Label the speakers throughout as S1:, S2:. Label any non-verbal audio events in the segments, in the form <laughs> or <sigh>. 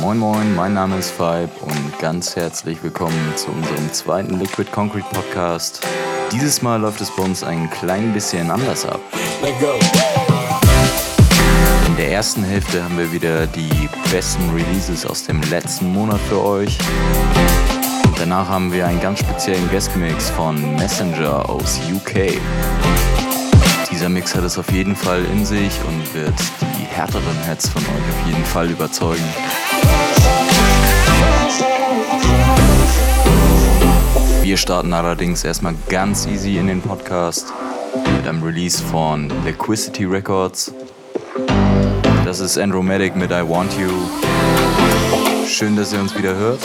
S1: Moin Moin, mein Name ist Vibe und ganz herzlich willkommen zu unserem zweiten Liquid Concrete Podcast. Dieses Mal läuft es bei uns ein klein bisschen anders ab. In der ersten Hälfte haben wir wieder die besten Releases aus dem letzten Monat für euch. Danach haben wir einen ganz speziellen Guestmix von Messenger aus UK. Dieser Mix hat es auf jeden Fall in sich und wird die härteren Heads von euch auf jeden Fall überzeugen. Wir starten allerdings erstmal ganz easy in den Podcast mit einem Release von Liquidity Records. Das ist Andromatic mit I Want You. Schön, dass ihr uns wieder hört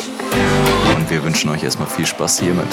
S1: und wir wünschen euch erstmal viel Spaß hiermit.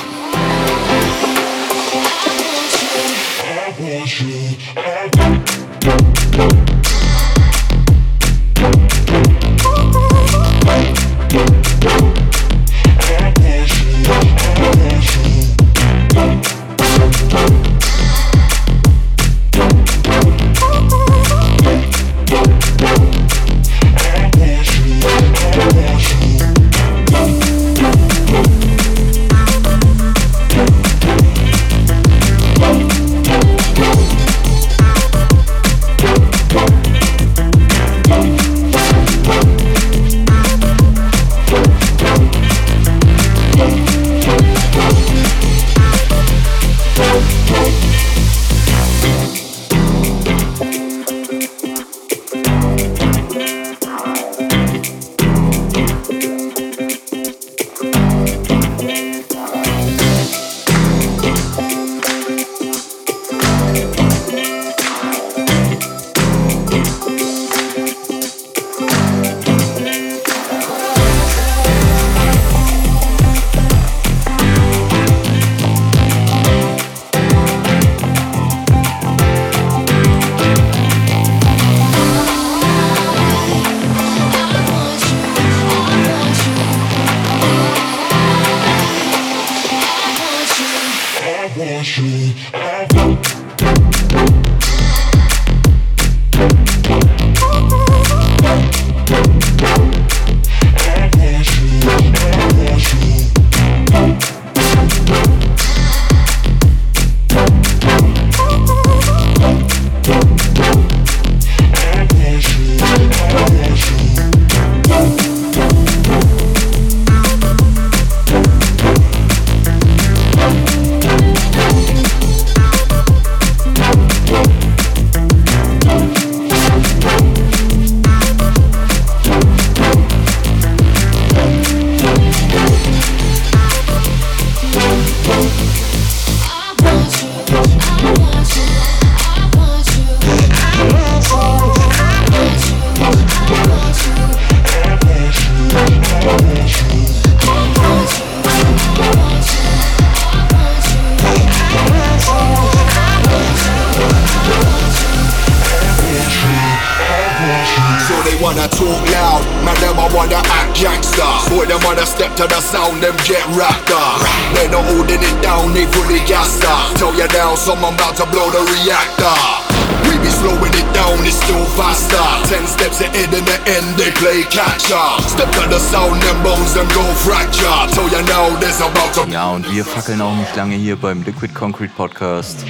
S1: Ja, und wir fackeln auch nicht lange hier beim Liquid Concrete Podcast.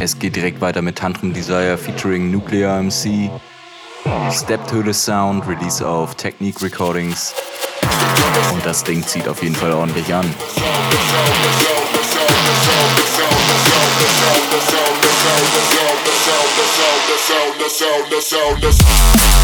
S1: Es geht direkt weiter mit Tantrum Desire featuring Nuclear MC. Stepped Höhle Sound, Release auf Technique Recordings. Und das Ding zieht auf jeden Fall ordentlich an.
S2: Sound, the sound, the sound, the sound,
S1: the sound, the sound, the sound, the sound, the sound.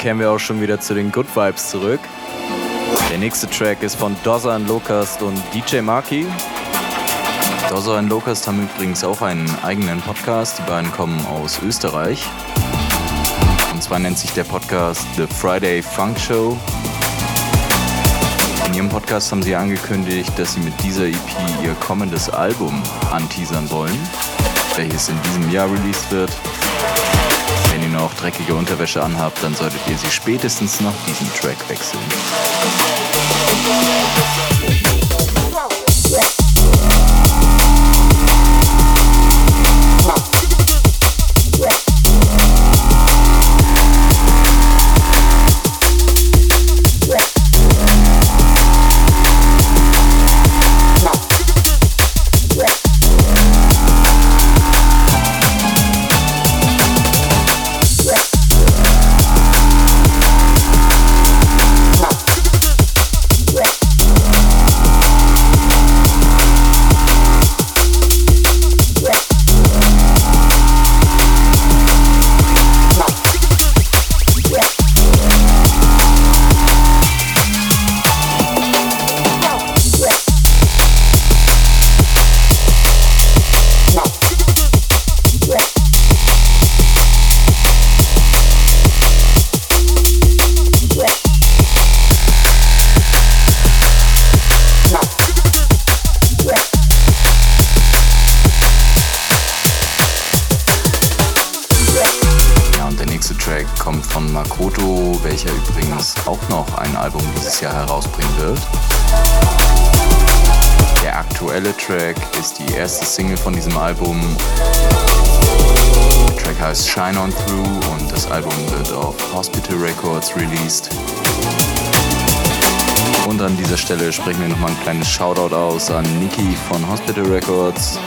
S1: Kehren wir auch schon wieder zu den Good Vibes zurück. Der nächste Track ist von Dozza and Locust und DJ Marky. Dozza and Locust haben übrigens auch einen eigenen Podcast. Die beiden kommen aus Österreich. Und zwar nennt sich der Podcast The Friday Funk Show. In ihrem Podcast haben sie angekündigt, dass sie mit dieser EP ihr kommendes Album anteasern wollen, welches in diesem Jahr released wird. Wenn ihr noch dreckige Unterwäsche anhabt, dann solltet ihr sie spätestens nach diesem Track wechseln. Stelle sprechen wir nochmal ein kleines Shoutout aus an Niki von Hospital Records.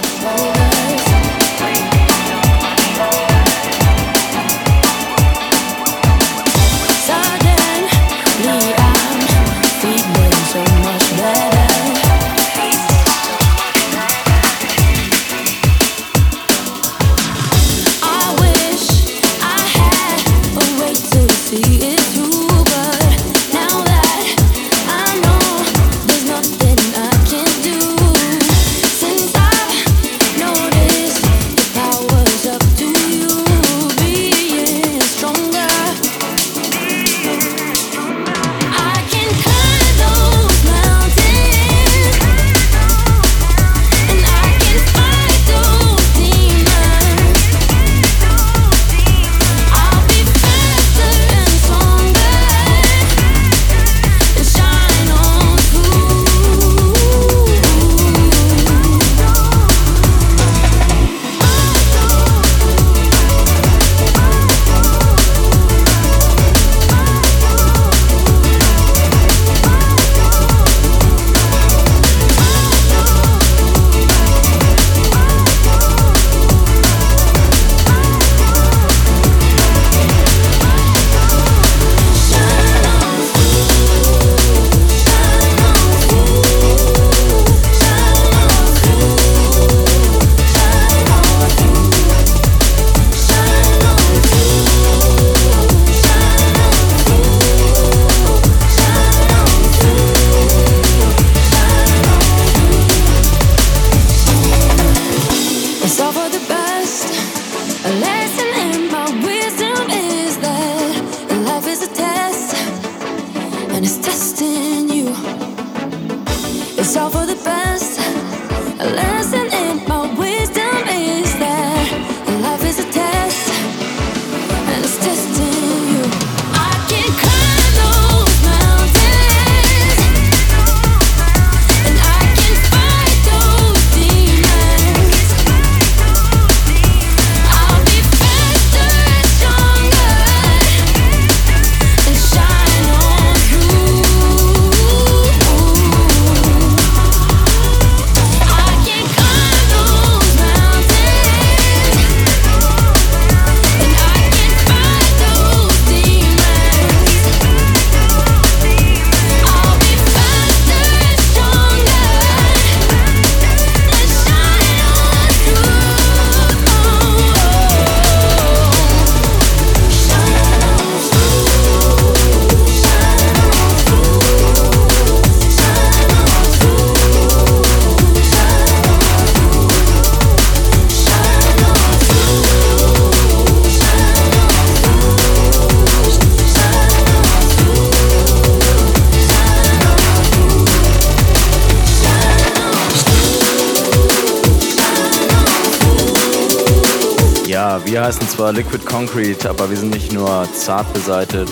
S3: Zwar Liquid Concrete, aber wir sind nicht nur zart beseitet.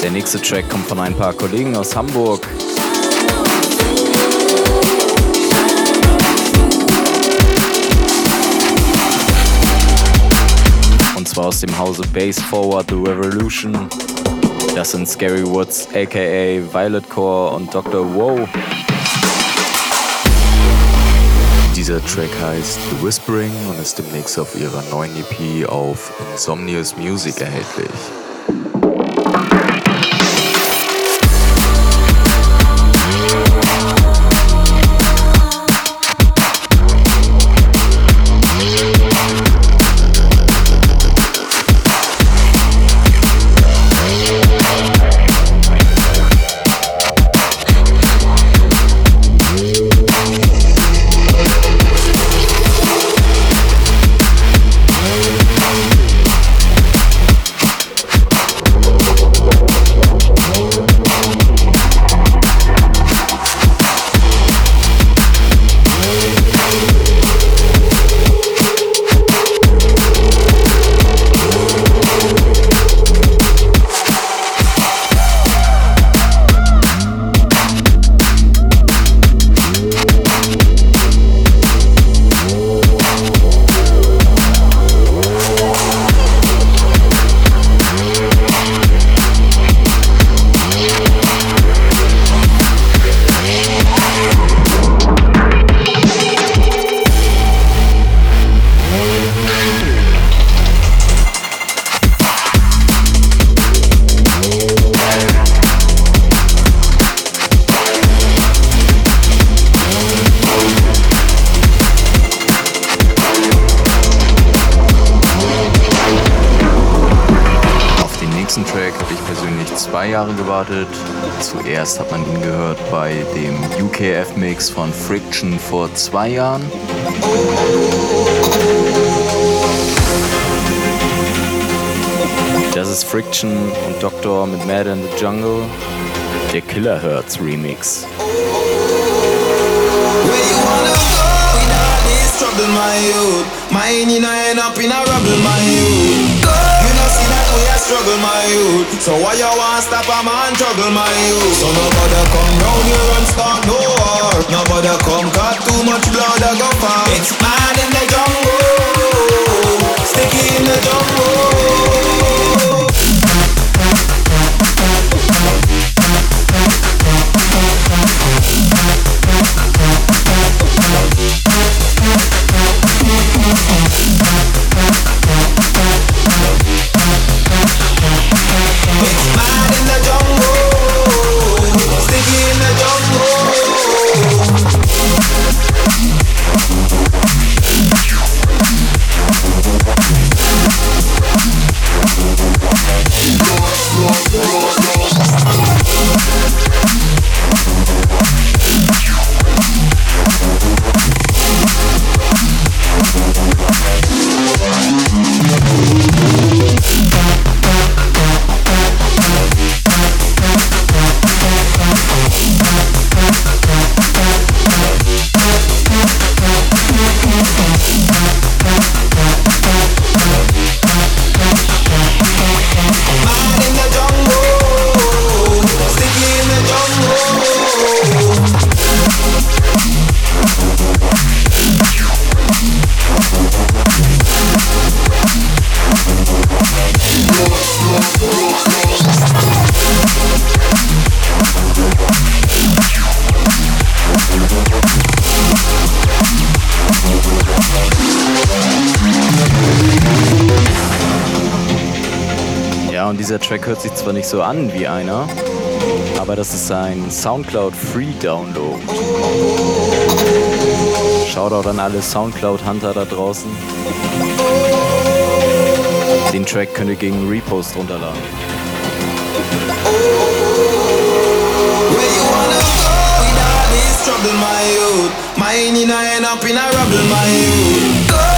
S3: Der nächste Track kommt von ein paar Kollegen aus Hamburg. Und zwar aus dem Hause Base Forward The Revolution. Das sind Scary Woods, aka Violet Core und Dr. Woe. Dieser Track heißt The Whispering und ist demnächst auf ihrer neuen EP auf Insomnious Music erhältlich. Zwei Jahren. Das ist Friction und Doktor mit Mad in the Jungle, der Killer Hertz Remix. trouble, my youth. Mine, you know, end up in a rubble, my youth we a struggle, my youth. So why you want stop a man struggle, my youth? So nobody come round here and start no war. Nobody come cut too much blood I go far. It's mad in the jungle, sticky in the jungle. Hört sich zwar nicht so an wie einer, aber das ist ein Soundcloud Free Download. Shoutout an alle Soundcloud Hunter da draußen. Den Track könnt ihr gegen Repost runterladen. trouble, my youth. Mine in a end up in a rubble, my youth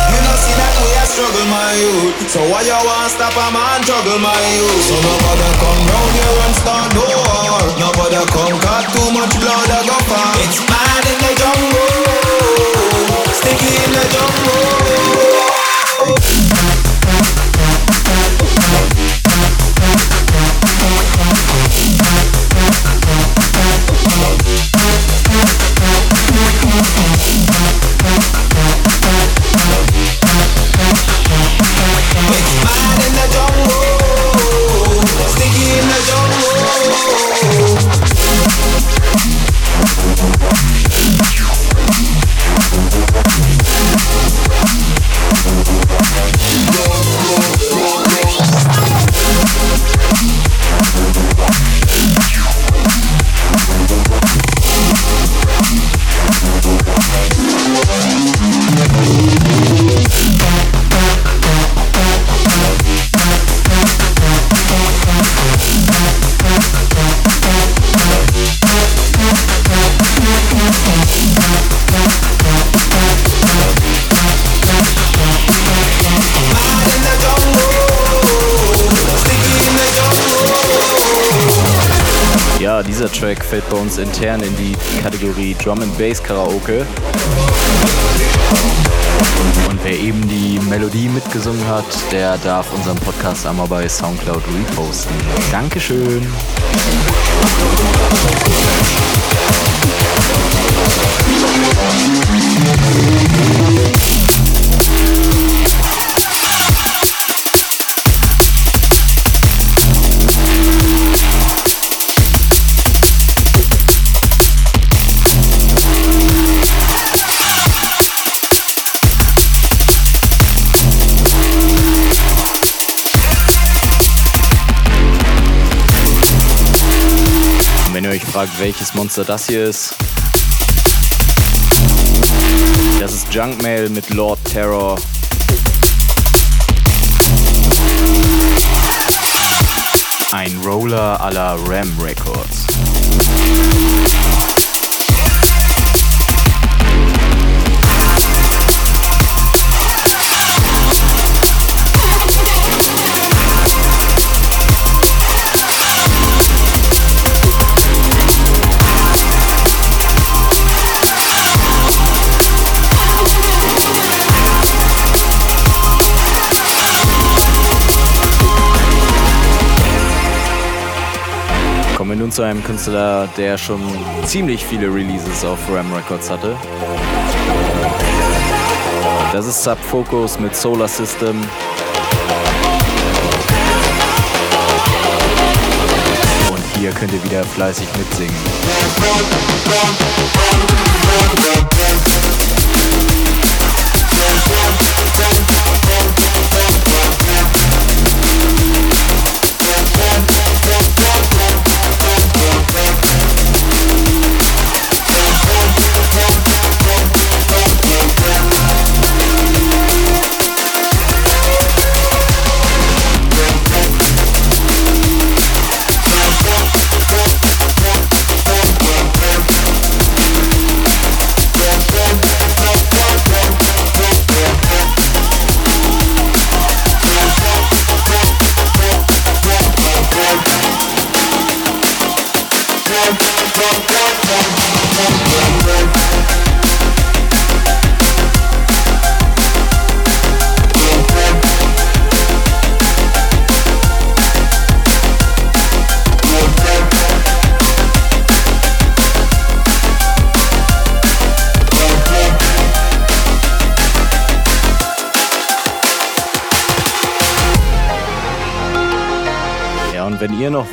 S3: that we are struggle, my youth. So why you wanna stop a man struggle, my youth? So nobody come round here and start no war. Nobody come cut too much blood I go far. It's mad in the jungle.
S1: Track fällt bei uns intern in die Kategorie Drum and Bass Karaoke. Und wer eben die Melodie mitgesungen hat, der darf unseren Podcast einmal bei Soundcloud reposten. Dankeschön. fragt, Monster das hier ist. Das ist Junkmail mit Lord Terror. Ein Roller à la Ram Records. Zu einem Künstler, der schon ziemlich viele Releases auf Ram Records hatte. Das ist Subfocus mit Solar System. Und hier könnt ihr wieder fleißig mitsingen.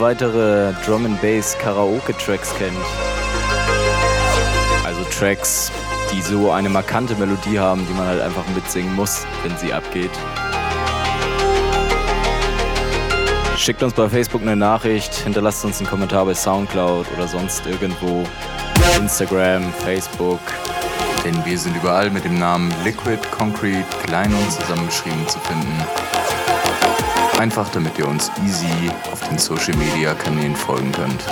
S1: Weitere Drum and Bass Karaoke Tracks kennt, also Tracks, die so eine markante Melodie haben, die man halt einfach mitsingen muss, wenn sie abgeht. Schickt uns bei Facebook eine Nachricht, hinterlasst uns einen Kommentar bei Soundcloud oder sonst irgendwo. Instagram, Facebook. Denn wir sind überall mit dem Namen Liquid Concrete klein und zusammengeschrieben zu finden. Einfach damit ihr uns easy auf den Social Media Kanälen folgen könnt.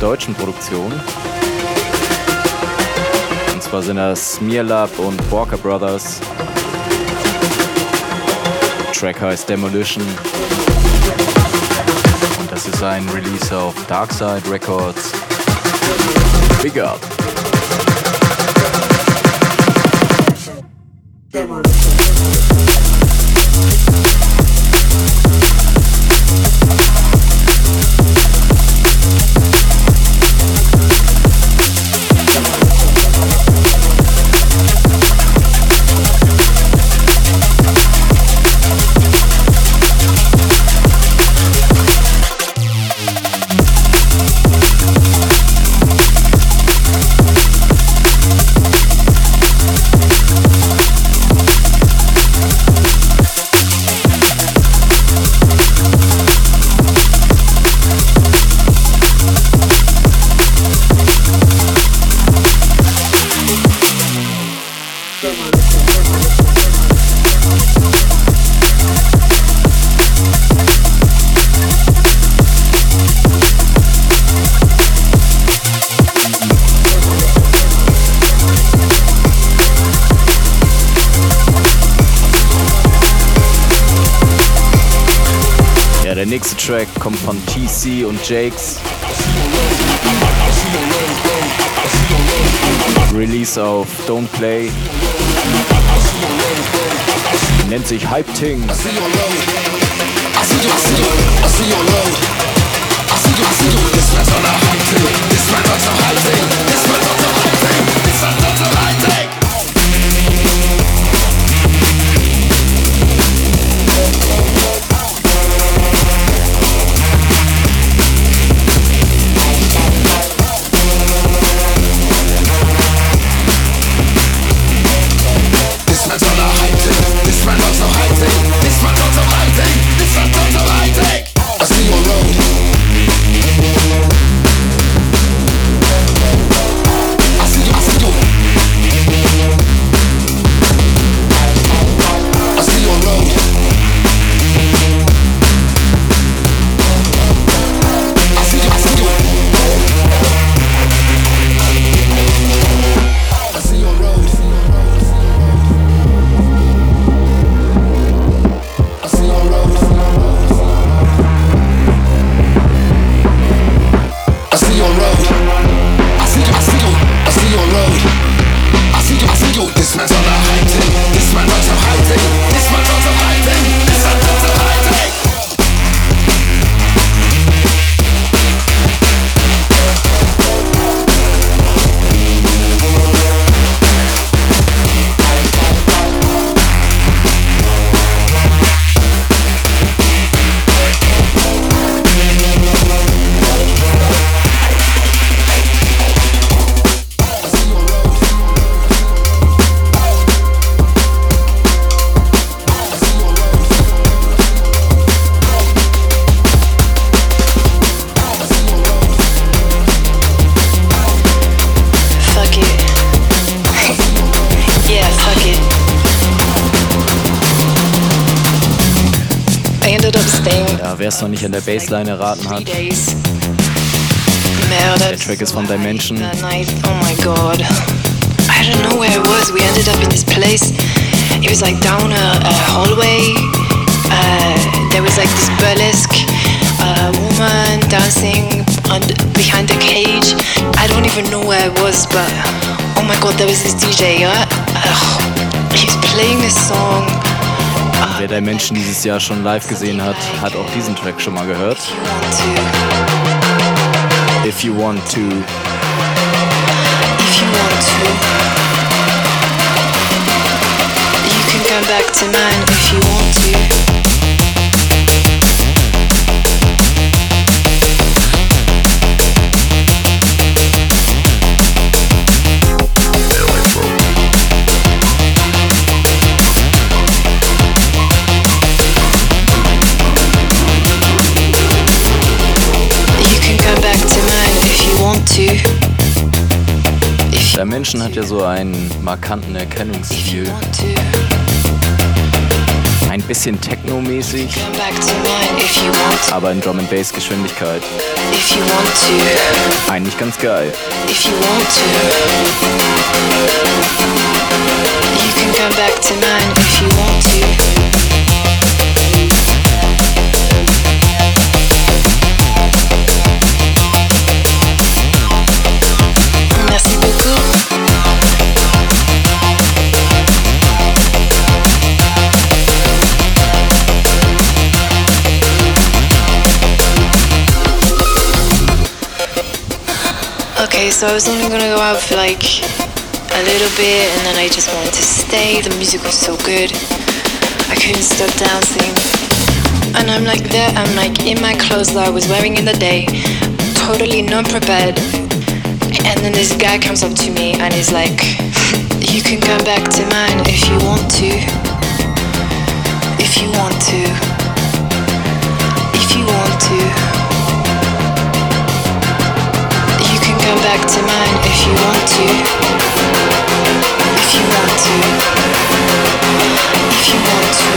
S1: Deutschen Produktion. Und zwar sind das Smearlab und Walker Brothers. Der Track heißt Demolition. Und das ist ein Release auf Darkside Records.
S4: Big up. TC und Jakes. Release auf Don't Play. Nennt sich Hype Ting. This man's on a hype ting. This man's on a hype ting. This man's on a hype Bassline erraten hat. Der Track ist von Dimension. Oh my god. I don't know where I was. We ended up in this place. It was like down a, a hallway. Uh, there was like this burlesque uh, woman dancing behind the cage. I don't even know where I was, but oh my god, there was this DJ. Uh, uh, he was playing this song. Wer der Menschen dieses Jahr schon live gesehen hat, hat auch diesen Track schon mal gehört. If you want to. If you want to. You can come back to mine if you want markanten Erkennungsstil. Ein bisschen technomäßig, aber in Drum and Bass Geschwindigkeit. Eigentlich ganz geil. You can come back to mine if you want to. So I was only gonna go out for like a little bit and then I just wanted to stay. The music was so good. I couldn't stop dancing. And I'm like there, I'm like in my clothes that I was wearing in the day, totally not prepared. And then this guy comes up to me and he's like, <laughs> You can come back to mine if you want to. If you want to. Come back to mine if you want to. If you want to. If you want to.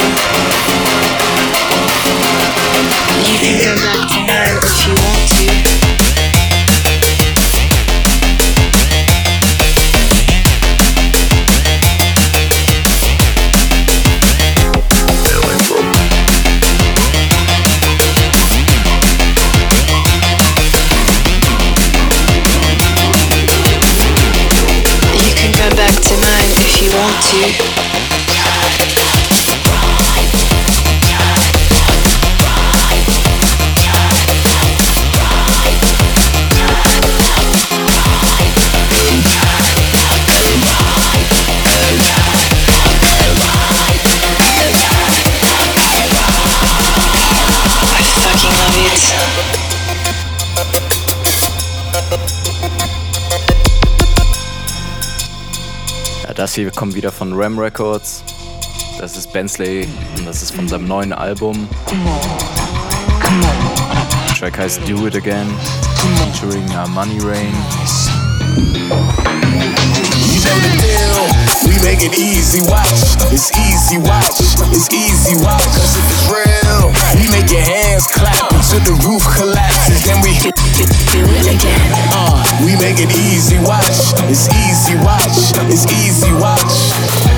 S4: You can come back to mine if you want to.
S1: Das hier kommt wieder von Ram Records. Das ist Bensley und das ist von seinem neuen Album. Der Track heißt Do It Again, featuring Money Rain.
S5: Make it easy, watch. It's easy, watch. It's easy, watch. Cause if it's real, we make your hands clap until the roof collapses. Then we hit, hit, do it again. Uh, we make it easy, watch. It's easy, watch. It's easy, watch.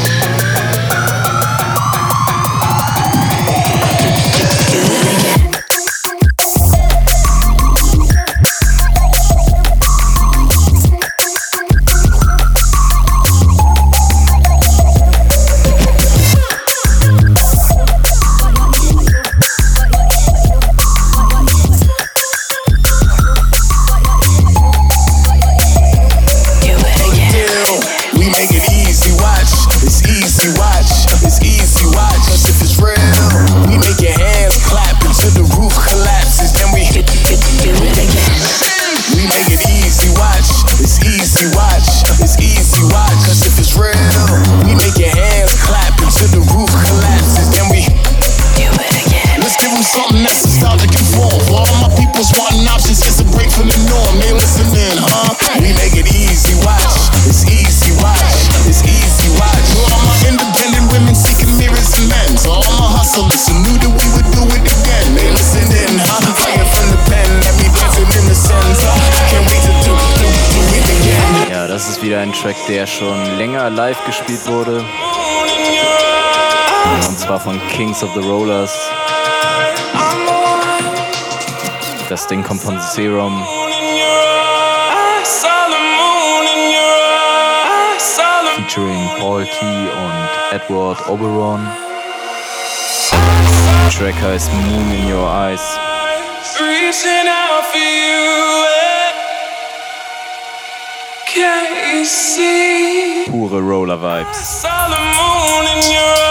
S1: Der schon länger live gespielt wurde. Und zwar von Kings of the Rollers. Das Ding kommt von Serum. Featuring Paul T. und Edward Oberon. Der Track heißt Moon in Your Eyes. Pure Roller-Vibes.
S6: Saw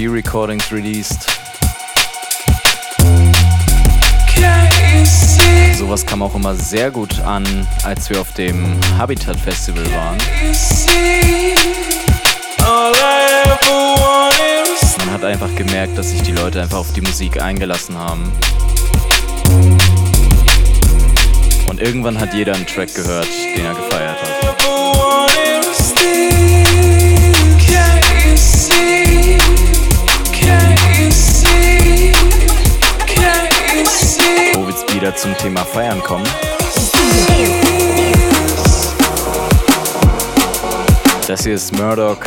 S1: V-Recordings released. Sowas kam auch immer sehr gut an, als wir auf dem Habitat Festival waren. Man hat einfach gemerkt, dass sich die Leute einfach auf die Musik eingelassen haben. Und irgendwann hat jeder einen Track gehört, den er gefeiert hat. Jetzt wieder zum Thema Feiern kommen. Das hier ist Murdoch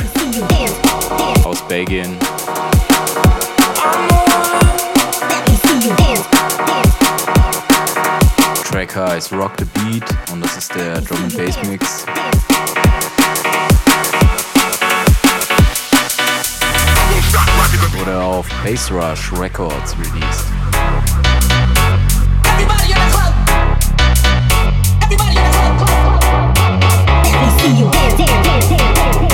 S1: aus Belgien. Track heißt Rock the Beat und das ist der Drum and Bass Mix. Wurde auf Bass Rush Records released.
S7: See you. dance, dance, dance, dance,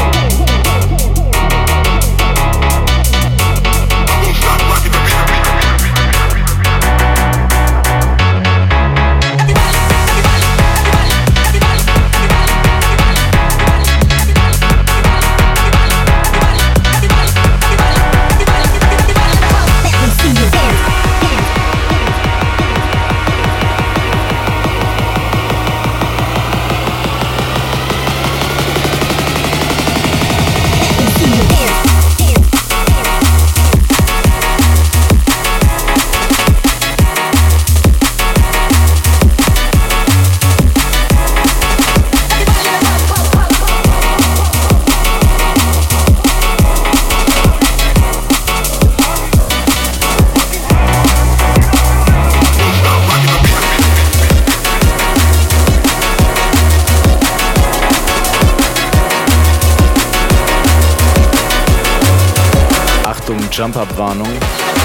S1: Jump-Up-Warnung.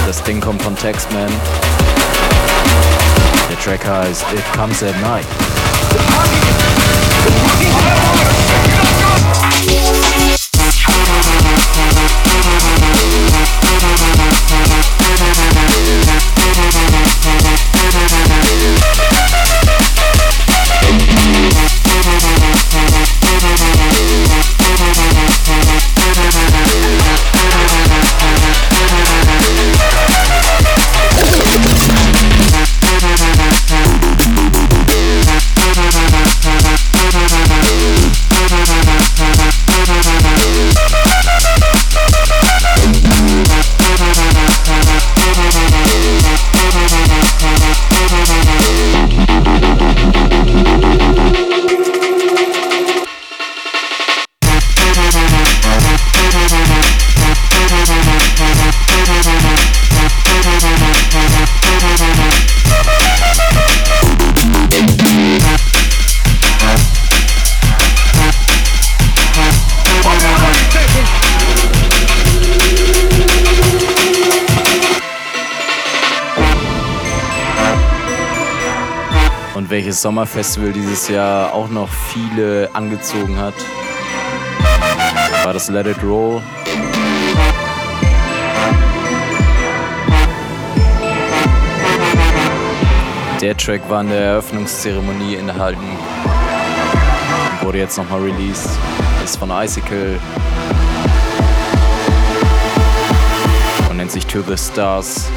S1: Das Ding kommt von Taxman. Der Track heißt It Comes at Night. Sommerfestival dieses Jahr auch noch viele angezogen hat, war das Let It Roll. Der Track war in der Eröffnungszeremonie enthalten. und Wurde jetzt nochmal released. Ist von Icicle. Und nennt sich To the Stars.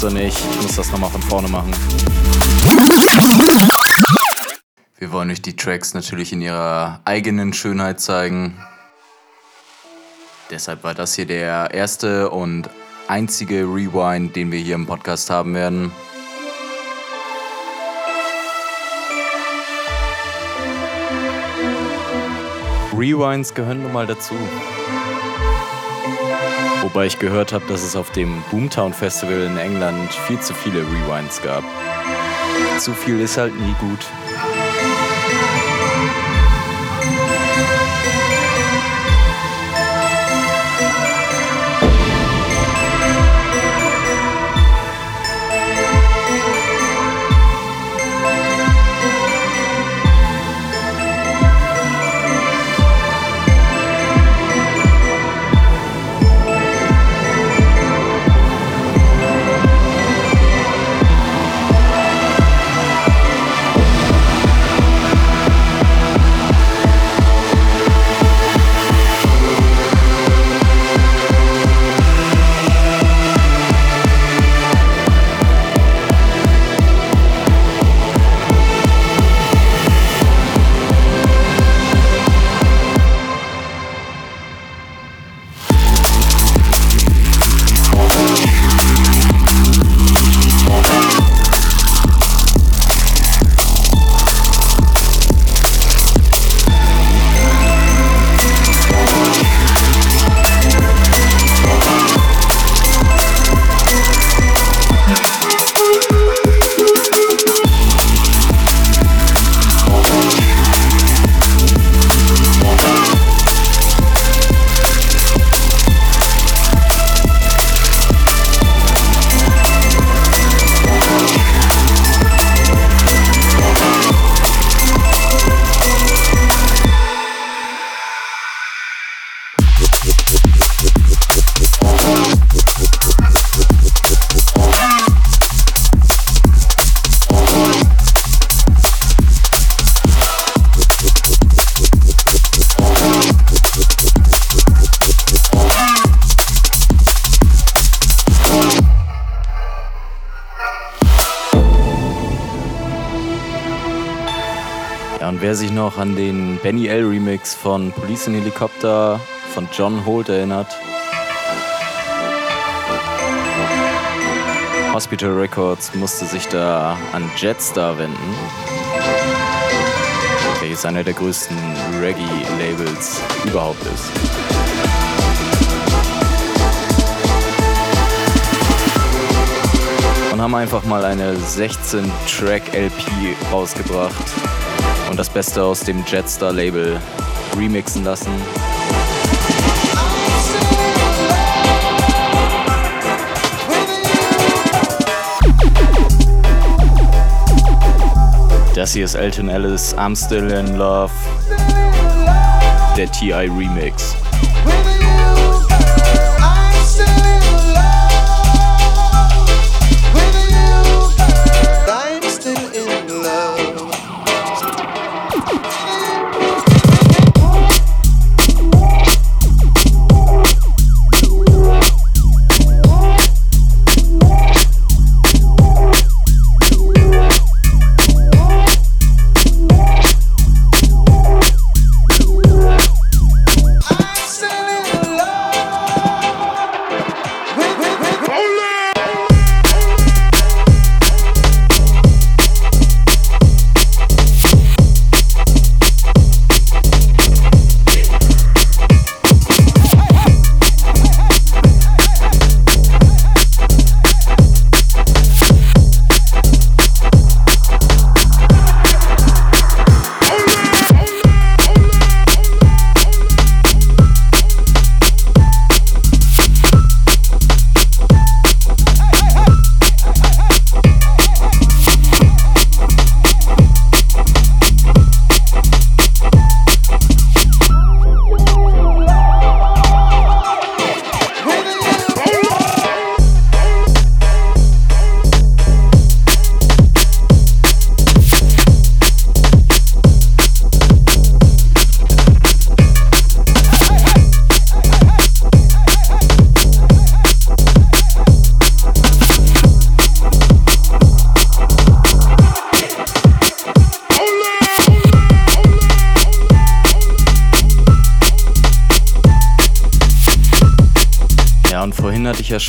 S1: so nicht. Ich muss das nochmal von vorne machen. Wir wollen euch die Tracks natürlich in ihrer eigenen Schönheit zeigen. Deshalb war das hier der erste und einzige Rewind, den wir hier im Podcast haben werden. Rewinds gehören nun mal dazu. Wobei ich gehört habe, dass es auf dem Boomtown Festival in England viel zu viele Rewinds gab. Zu viel ist halt nie gut. Benny L. Remix von Police in Helicopter von John Holt erinnert. Hospital Records musste sich da an Jetstar wenden, welches einer der größten Reggae-Labels überhaupt ist. Und haben einfach mal eine 16-Track-LP rausgebracht und das Beste aus dem Jetstar-Label remixen lassen. Das hier ist Elton Ellis, I'm Still in Love, der TI Remix.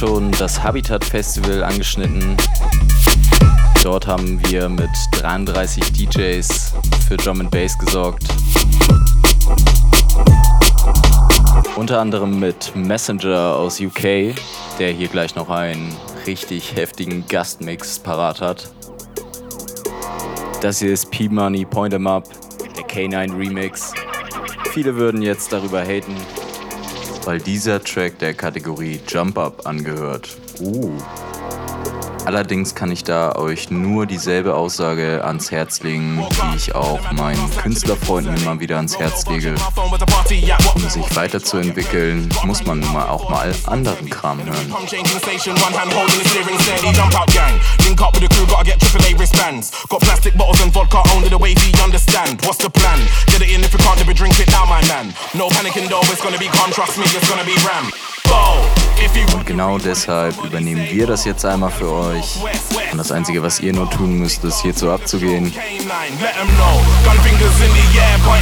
S1: Schon das Habitat Festival angeschnitten. Dort haben wir mit 33 DJs für Drum and Bass gesorgt. Unter anderem mit Messenger aus UK, der hier gleich noch einen richtig heftigen Gastmix parat hat. Das hier ist P-Money Point 'em Up, der K9 Remix. Viele würden jetzt darüber haten, weil dieser Track der Kategorie Jump Up angehört. Uh. Allerdings kann ich da euch nur dieselbe Aussage ans Herz legen, die ich auch meinen Künstlerfreunden immer wieder ans Herz lege. Um sich weiterzuentwickeln, muss man nun mal auch mal anderen Kram hören.
S8: No panicking though, it's gonna be calm, trust me, it's gonna be ram.
S1: Und genau deshalb übernehmen wir das jetzt einmal für euch. Und das Einzige, was ihr nur tun müsst, ist hierzu abzugehen.
S8: K9, let 'em know. Gun fingers in the air, point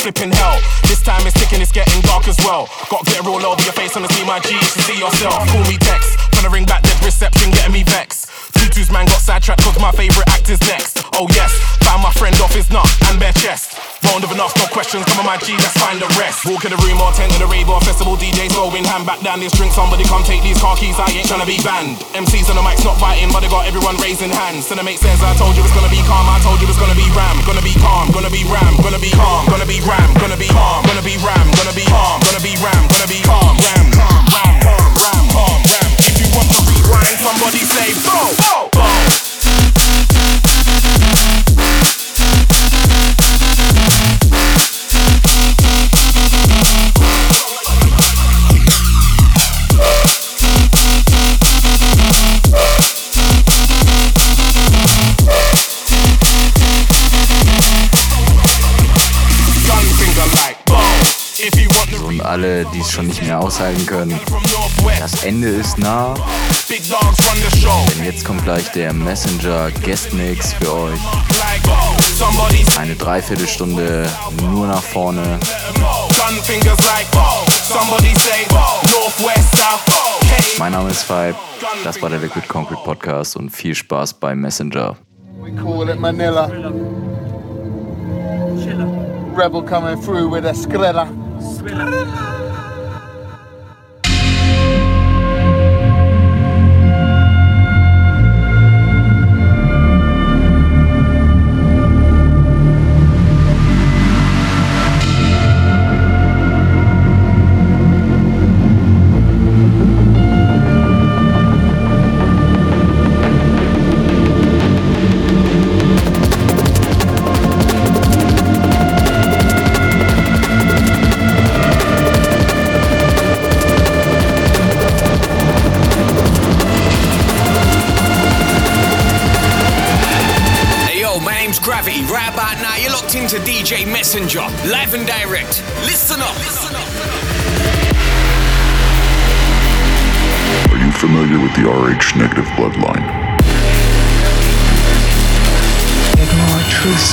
S8: Flipping hell. This time it's ticking, it's getting dark as well. Got glitter all over your face, wanna see my to see yourself. Call me text. Tryna ring back dead reception, getting me vexed. Tutu's man got sidetracked cause my favorite act is next. Oh yes, found my friend off his nut and bare chest. Won't have enough, no questions, come on my G, let's find the rest. Walk in the room or tent in the rave or festival, DJs going hand back down this drink. Somebody come take these car keys, I ain't tryna be banned. MCs on the mic's not fighting, but they got everyone raising hands. So the mate says, I told you it's gonna be calm, I told you it's gonna be ram, gonna be calm, gonna be ram, gonna be calm, gonna be ram, gonna be calm, gonna be ram, gonna be calm, gonna be ram, gonna be calm, ram, ram, calm, ram, calm, ram. If you want to rewind, somebody say, bo, bo, bo.
S1: Alle, die es schon nicht mehr aushalten können, das Ende ist nah. Denn jetzt kommt gleich der Messenger Guestmix für euch. Eine Dreiviertelstunde nur nach vorne. Mein Name ist Five. Das war der Liquid Concrete Podcast und viel Spaß beim Messenger.
S9: We call it Manila. Rebel coming through with a skrilla.
S10: Spiller. Bloodline?
S11: Ignore truths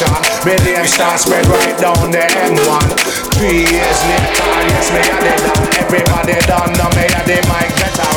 S12: My Million stars spread right down the M1. Three years later, yes, me I did. Everybody done, no me
S13: I
S14: the
S6: mic better.